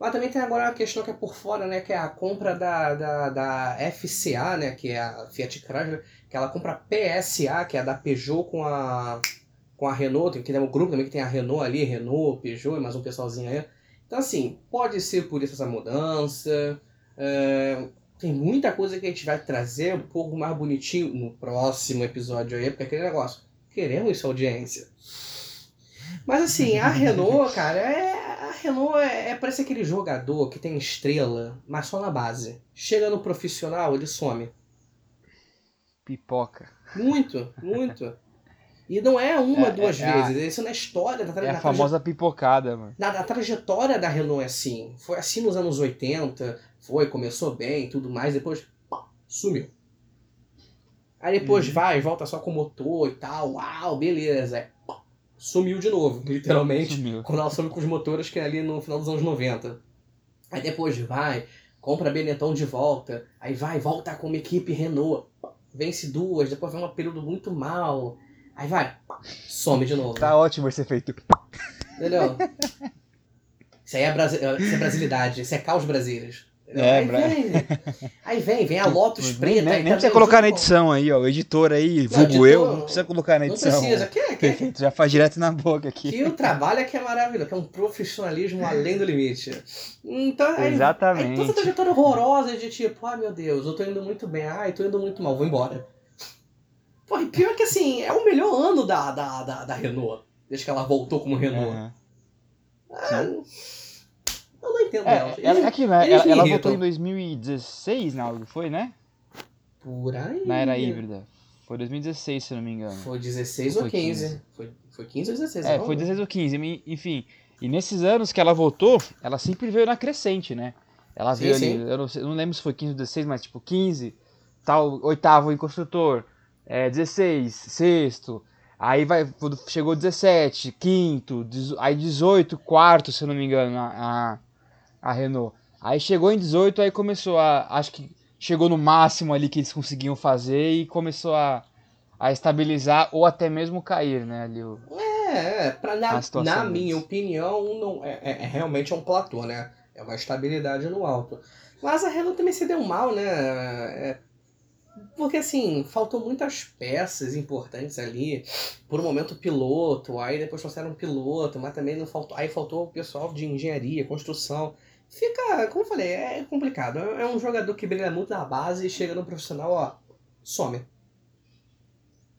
mas também tem agora uma questão que é por fora, né? Que é a compra da, da, da FCA, né? Que é a Fiat Chrysler. Que ela compra a PSA, que é a da Peugeot com a, com a Renault. Tem, que tem um grupo também que tem a Renault ali, Renault, Peugeot e mais um pessoalzinho aí. Então, assim, pode ser por isso essa mudança. é, tem muita coisa que a gente vai trazer um pouco mais bonitinho no próximo episódio aí, porque é aquele negócio. Queremos audiência. Mas assim, a Renault, cara, é. A Renault é, é parece aquele jogador que tem estrela, mas só na base. Chega no profissional, ele some. Pipoca. Muito, muito. E não é uma, É, duas é a- vezes. Isso na história, na, tra- É a famosa pipocada, mano. na, na trajetória da Renault é assim. Foi assim nos anos 80, foi, começou bem tudo mais, depois pá, sumiu. Aí depois Uhum. vai, volta só com motor e tal, uau, beleza. Sumiu de novo, literalmente. Sumiu. Quando ela some com os motores que é ali no final dos anos 90. Aí depois vai, compra a Benetton de volta, aí vai, volta com uma equipe Renault, vence duas, depois vem um período muito mal. Aí vai, some de novo. Tá ótimo esse efeito. Entendeu? Isso aí é, brasi... isso é brasilidade, isso é caos brasileiros. É, aí, vem, aí vem, vem a Lotus preta. nem, nem também precisa colocar na edição aí, ó. O editor aí, vulgo editor, eu, não precisa colocar na Não edição. precisa. Que, que, Perfeito, já faz direto na boca aqui. que o trabalho é que é maravilhoso, que é um profissionalismo além do limite. Então, aí, Aí Exatamente. toda essa trajetória horrorosa de tipo, ai meu Deus, eu tô indo muito bem, ai, tô indo muito mal, vou embora. Pô, e pior que assim, é o melhor ano da, da, da, da Renault, desde que ela voltou como Renault. Aham. Ah, não entendo É, ela. ela, aqui, né? eles Ela, ela voltou em 2016, Naldo, foi, né? Por aí. Na era híbrida. Foi 2016, se eu não me engano. Foi 16 Foi ou 15. 15. Foi, foi 15 ou 16? É, foi 16 ou 15, me- enfim. E nesses anos que ela voltou, ela sempre veio na crescente, né? Ela Sim, veio sim. ali, eu não, sei- eu não lembro se foi 15 ou 16, mas tipo 15, tal, oitavo em construtor, é, 16, sexto, aí vai, chegou 17, quinto, aí 18, quarto, se eu não me engano, a, a, a Renault. Aí chegou em 18, aí começou a, acho que chegou no máximo ali que eles conseguiam fazer e começou a, a estabilizar ou até mesmo cair, né, ali o... É, é, pra, na, na minha opinião, não, é, é- é realmente um platô, né? É uma estabilidade no alto. Mas a Renault também se deu mal, né? É, porque assim, faltou muitas peças importantes ali. Por um momento piloto, aí depois trouxeram um piloto, mas também não faltou. Aí faltou o pessoal de engenharia, construção. Fica, como eu falei, é complicado. É é um jogador que brilha muito na base e chega no profissional, ó, some.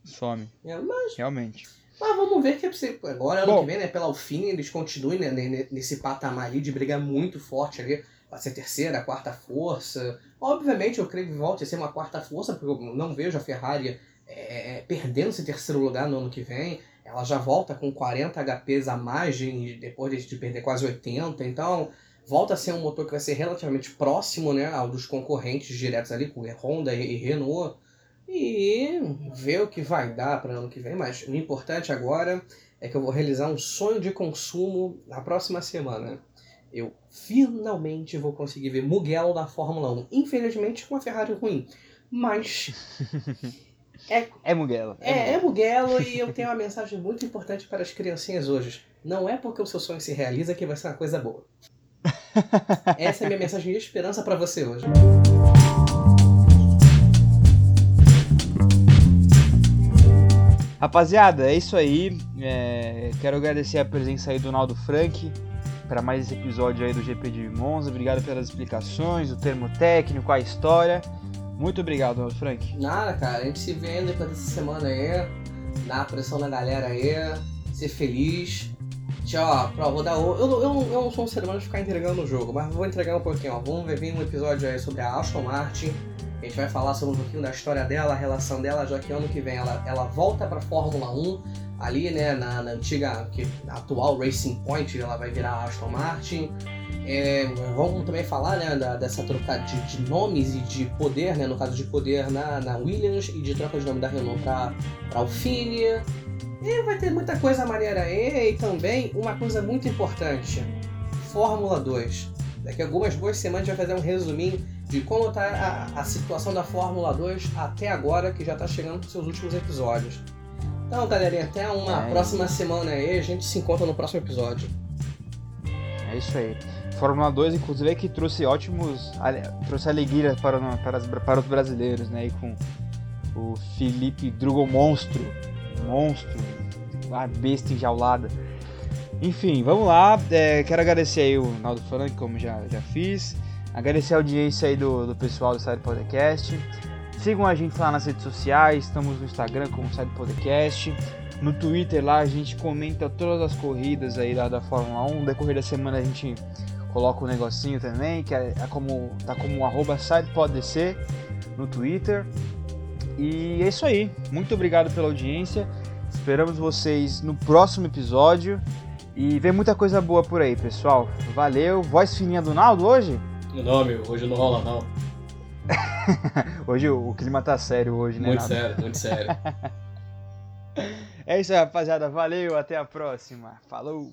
some, É, Mas realmente. mas vamos ver que é. Agora, ano Bom. que vem, né, pela Alfine, eles continuem né, ne- nesse patamar ali de brigar muito forte ali. Vai ser terceira, quarta força. Obviamente, eu creio que volte a ser uma quarta força, porque eu não vejo a Ferrari é, é, perdendo esse terceiro lugar no ano que vem. Ela já volta com 40 HPs a mais de- depois de- de perder quase 80. Então, volta a ser um motor que vai ser relativamente próximo né, ao dos concorrentes diretos ali, com Honda e, Renault. E ver o que vai dar para ano que vem. Mas o importante agora é que eu vou realizar um sonho de consumo na próxima semana. Eu finalmente vou conseguir ver Mugello na Fórmula 1. Infelizmente, com uma Ferrari ruim. Mas É Mugello. é, é Mugello e eu tenho uma mensagem muito importante para as criancinhas hoje. Não é porque o seu sonho se realiza que vai ser uma coisa boa. Essa é a minha mensagem de esperança para você hoje. Rapaziada, é isso aí. É, quero agradecer a presença aí do Naldo Frank para mais esse episódio aí do GP de Monza. Obrigado pelas explicações, o termo técnico, a história. Muito obrigado, Naldo Frank. Nada, cara. A gente se vê depois dessa semana aí. Dá a pressão na galera aí. Ser feliz. Tchau, ó, vou dar o. Eu, eu, eu não sou um ser humano de ficar entregando o jogo, mas vou entregar um pouquinho, ó. Vamos ver vir um episódio aí sobre a Aston Martin. A gente vai falar sobre um pouquinho da história dela, a relação dela, já que ano que vem ela, ela volta pra Fórmula 1, ali, né, na, na antiga, que, atual Racing Point, ela vai virar Aston Martin. É, vamos também falar né, da- dessa troca de, de nomes e de poder, né, no caso de poder na, na Williams e de troca de nome da Renault para Alfine. E vai ter muita coisa maneira aí e também uma coisa muito importante: Fórmula 2. Daqui a algumas boas semanas a gente vai fazer um resuminho de como está a, a situação da Fórmula 2 até agora, que já está chegando com seus últimos episódios. Então, galerinha, até uma É próxima semana aí. A gente se encontra no próximo episódio. É isso aí. Fórmula 2, inclusive, é que trouxe ótimos. trouxe alegria para, para, para os brasileiros, né? E com o Felipe Drugo Monstro. Monstro. A besta enjaulada. Enfim, vamos lá. É, quero agradecer aí o Naldo Frank, como já, já fiz. Agradecer a audiência aí do, do pessoal do Side Podcast. Sigam a gente lá nas redes sociais. Estamos no Instagram como Side Podcast. No Twitter lá a gente comenta todas as corridas aí da, Fórmula 1. No decorrer da semana a gente coloca um negocinho também, que é, é como, tá como arroba SidePodDC no Twitter. E é isso aí. Muito obrigado pela audiência. Esperamos vocês no próximo episódio. E vem muita coisa boa por aí, pessoal. Valeu. Voz fininha do Naldo hoje? Não, meu, hoje não rola não. Hoje o, clima tá sério hoje, né? Muito Naldo? sério, muito sério. É isso aí, rapaziada. Valeu, até a próxima. Falou!